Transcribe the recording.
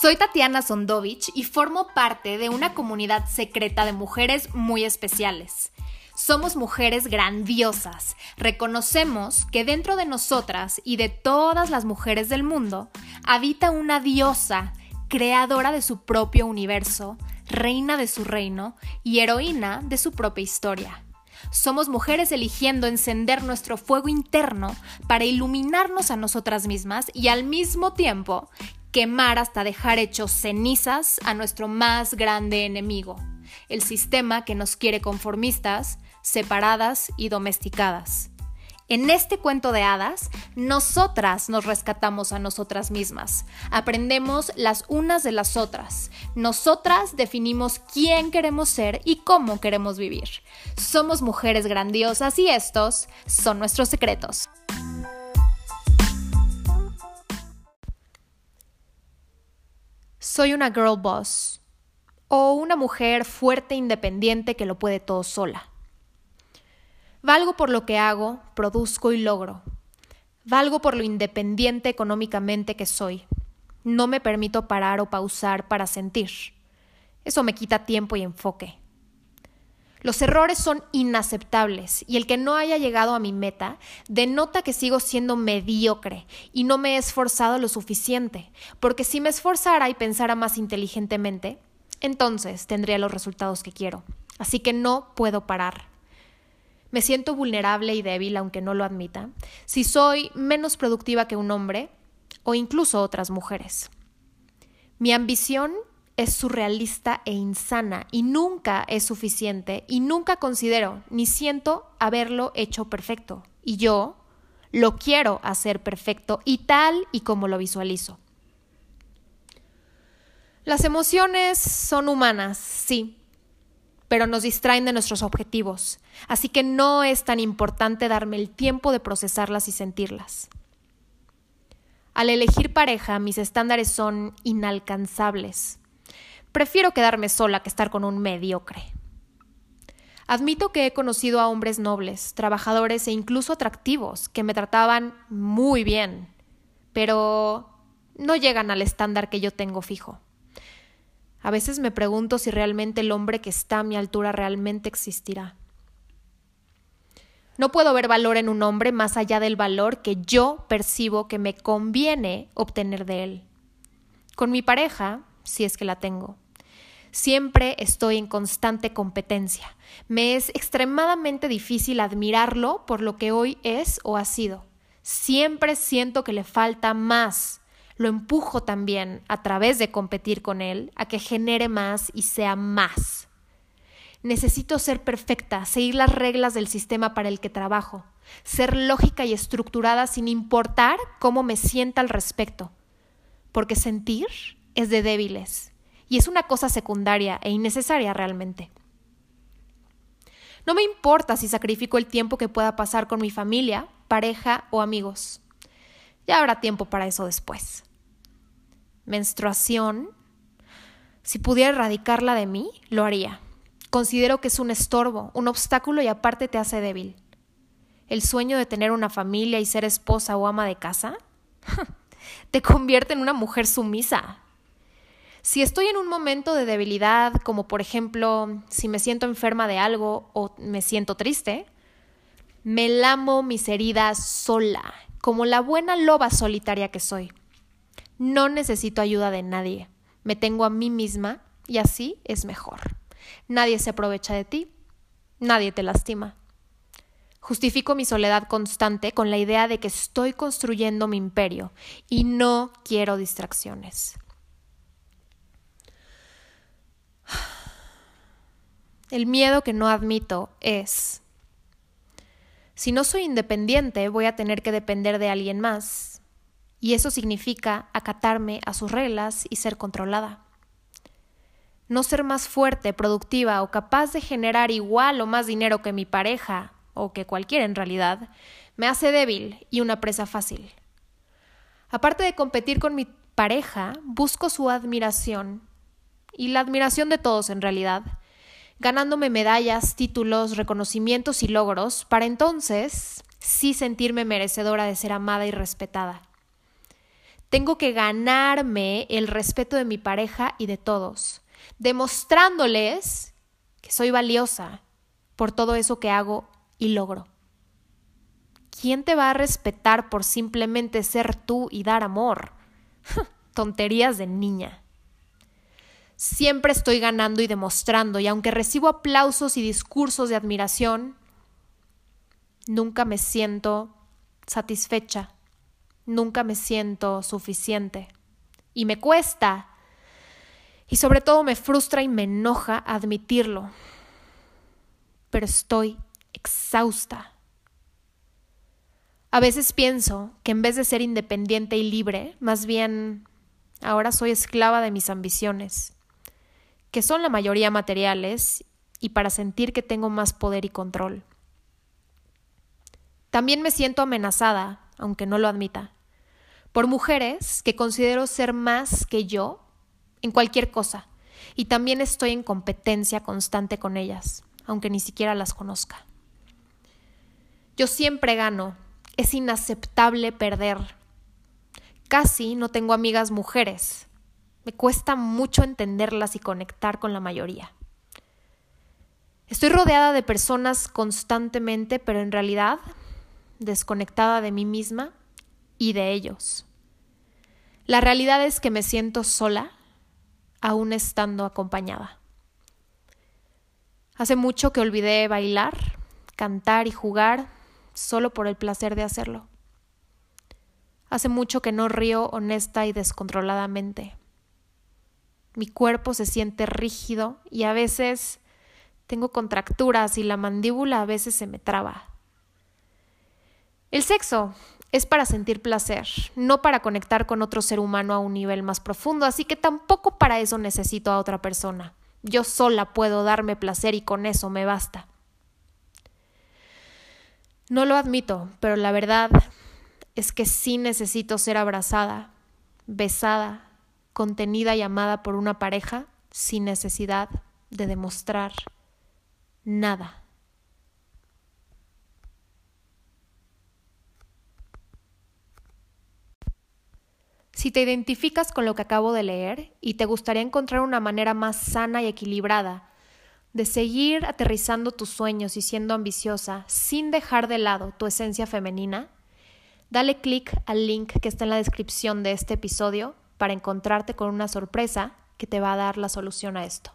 Soy Tatiana Sondovich y formo parte de una comunidad secreta de mujeres muy especiales. Somos mujeres grandiosas. Reconocemos que dentro de nosotras y de todas las mujeres del mundo habita una diosa, creadora de su propio universo, reina de su reino y heroína de su propia historia. Somos mujeres eligiendo encender nuestro fuego interno para iluminarnos a nosotras mismas y al mismo tiempo quemar hasta dejar hechos cenizas a nuestro más grande enemigo, el sistema que nos quiere conformistas, separadas y domesticadas. En este cuento de hadas, nosotras nos rescatamos a nosotras mismas, aprendemos las unas de las otras, nosotras definimos quién queremos ser y cómo queremos vivir. Somos mujeres grandiosas y estos son nuestros secretos. Soy una girl boss o una mujer fuerte e independiente que lo puede todo sola. Valgo por lo que hago, produzco y logro. Valgo por lo independiente económicamente que soy. No me permito parar o pausar para sentir. Eso me quita tiempo y enfoque. Los errores son inaceptables y el que no haya llegado a mi meta denota que sigo siendo mediocre y no me he esforzado lo suficiente, porque si me esforzara y pensara más inteligentemente, entonces tendría los resultados que quiero. Así que no puedo parar. Me siento vulnerable y débil, aunque no lo admita, si soy menos productiva que un hombre o incluso otras mujeres. Mi ambición es surrealista e insana y nunca es suficiente y nunca considero ni siento haberlo hecho perfecto. Y yo lo quiero hacer perfecto y tal y como lo visualizo. Las emociones son humanas, sí, pero nos distraen de nuestros objetivos, así que no es tan importante darme el tiempo de procesarlas y sentirlas. Al elegir pareja, mis estándares son inalcanzables. Prefiero quedarme sola que estar con un mediocre. Admito que he conocido a hombres nobles, trabajadores e incluso atractivos que me trataban muy bien, pero no llegan al estándar que yo tengo fijo. A veces me pregunto si realmente el hombre que está a mi altura realmente existirá. No puedo ver valor en un hombre más allá del valor que yo percibo que me conviene obtener de él. Con mi pareja, si es que la tengo, Siempre estoy en constante competencia. Me es extremadamente difícil admirarlo por lo que hoy es o ha sido. Siempre siento que le falta más. Lo empujo también, a través de competir con él, a que genere más y sea más. Necesito ser perfecta, seguir las reglas del sistema para el que trabajo, ser lógica y estructurada sin importar cómo me sienta al respecto. Porque sentir es de débiles y es una cosa secundaria e innecesaria realmente. No me importa si sacrifico el tiempo que pueda pasar con mi familia, pareja o amigos. Ya habrá tiempo para eso después. Menstruación. Si pudiera erradicarla de mí, lo haría. Considero que es un estorbo, un obstáculo y aparte te hace débil. El sueño de tener una familia y ser esposa o ama de casa te convierte en una mujer sumisa, si estoy en un momento de debilidad, como por ejemplo si me siento enferma de algo o me siento triste, me lamo mis heridas sola, como la buena loba solitaria que soy. No necesito ayuda de nadie, me tengo a mí misma y así es mejor. Nadie se aprovecha de ti, nadie te lastima. Justifico mi soledad constante con la idea de que estoy construyendo mi imperio y no quiero distracciones. El miedo que no admito es, si no soy independiente, voy a tener que depender de alguien más, y eso significa acatarme a sus reglas y ser controlada. No ser más fuerte, productiva o capaz de generar igual o más dinero que mi pareja, o que cualquiera en realidad, me hace débil y una presa fácil. Aparte de competir con mi pareja, busco su admiración, y la admiración de todos en realidad, ganándome medallas, títulos, reconocimientos y logros, para entonces sí sentirme merecedora de ser amada y respetada. Tengo que ganarme el respeto de mi pareja y de todos, demostrándoles que soy valiosa por todo eso que hago y logro. ¿Quién te va a respetar por simplemente ser tú y dar amor? Tonterías de niña. Siempre estoy ganando y demostrando, y aunque recibo aplausos y discursos de admiración, nunca me siento satisfecha, nunca me siento suficiente. Y me cuesta, y sobre todo me frustra y me enoja admitirlo, pero estoy exhausta. A veces pienso que en vez de ser independiente y libre, más bien ahora soy esclava de mis ambiciones, que son la mayoría materiales y para sentir que tengo más poder y control. También me siento amenazada, aunque no lo admita, por mujeres que considero ser más que yo en cualquier cosa, y también estoy en competencia constante con ellas, aunque ni siquiera las conozca. Yo siempre gano, es inaceptable perder. Casi no tengo amigas mujeres. Me cuesta mucho entenderlas y conectar con la mayoría. Estoy rodeada de personas constantemente, pero en realidad desconectada de mí misma y de ellos. La realidad es que me siento sola, aún estando acompañada. Hace mucho que olvidé bailar, cantar y jugar solo por el placer de hacerlo. Hace mucho que no río honesta y descontroladamente. Mi cuerpo se siente rígido y a veces tengo contracturas y la mandíbula a veces se me traba. El sexo es para sentir placer, no para conectar con otro ser humano a un nivel más profundo, así que tampoco para eso necesito a otra persona. Yo sola puedo darme placer y con eso me basta. No lo admito, pero la verdad es que sí necesito ser abrazada, besada, contenida y amada por una pareja sin necesidad de demostrar nada. Si te identificas con lo que acabo de leer y te gustaría encontrar una manera más sana y equilibrada de seguir aterrizando tus sueños y siendo ambiciosa sin dejar de lado tu esencia femenina, dale clic al link que está en la descripción de este episodio para encontrarte con una sorpresa que te va a dar la solución a esto.